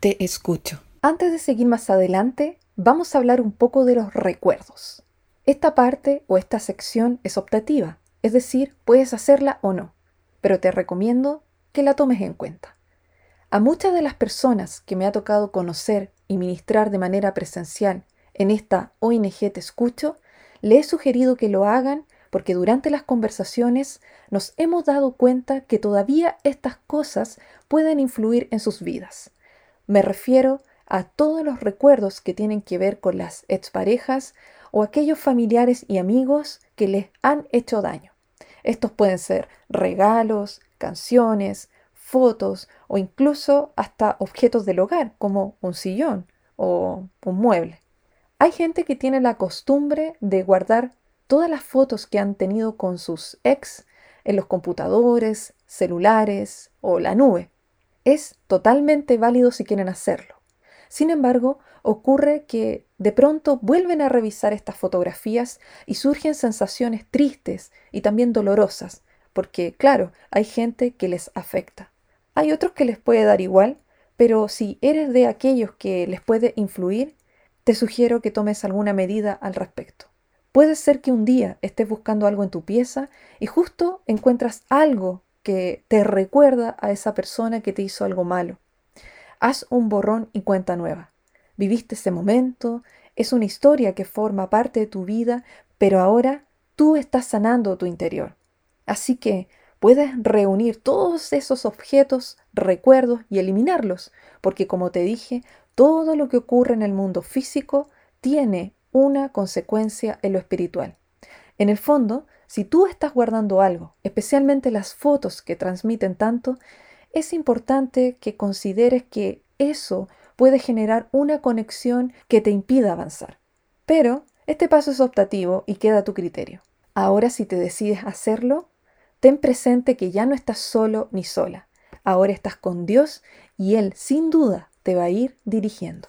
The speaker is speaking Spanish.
Te escucho. Antes de seguir más adelante, vamos a hablar un poco de los recuerdos. Esta parte o esta sección es optativa, es decir, puedes hacerla o no, pero te recomiendo que la tomes en cuenta. A muchas de las personas que me ha tocado conocer y ministrar de manera presencial en esta ONG Te Escucho, le he sugerido que lo hagan porque durante las conversaciones nos hemos dado cuenta que todavía estas cosas pueden influir en sus vidas. Me refiero a todos los recuerdos que tienen que ver con las exparejas o aquellos familiares y amigos que les han hecho daño. Estos pueden ser regalos, canciones, fotos o incluso hasta objetos del hogar como un sillón o un mueble. Hay gente que tiene la costumbre de guardar todas las fotos que han tenido con sus ex en los computadores, celulares o la nube. Es totalmente válido si quieren hacerlo. Sin embargo, ocurre que de pronto vuelven a revisar estas fotografías y surgen sensaciones tristes y también dolorosas, porque claro, hay gente que les afecta. Hay otros que les puede dar igual, pero si eres de aquellos que les puede influir, te sugiero que tomes alguna medida al respecto. Puede ser que un día estés buscando algo en tu pieza y justo encuentras algo que te recuerda a esa persona que te hizo algo malo. Haz un borrón y cuenta nueva. Viviste ese momento, es una historia que forma parte de tu vida, pero ahora tú estás sanando tu interior. Así que puedes reunir todos esos objetos, recuerdos y eliminarlos, porque como te dije, todo lo que ocurre en el mundo físico tiene una consecuencia en lo espiritual. En el fondo, si tú estás guardando algo, especialmente las fotos que transmiten tanto, es importante que consideres que eso puede generar una conexión que te impida avanzar. Pero este paso es optativo y queda a tu criterio. Ahora si te decides hacerlo, ten presente que ya no estás solo ni sola. Ahora estás con Dios y Él sin duda te va a ir dirigiendo.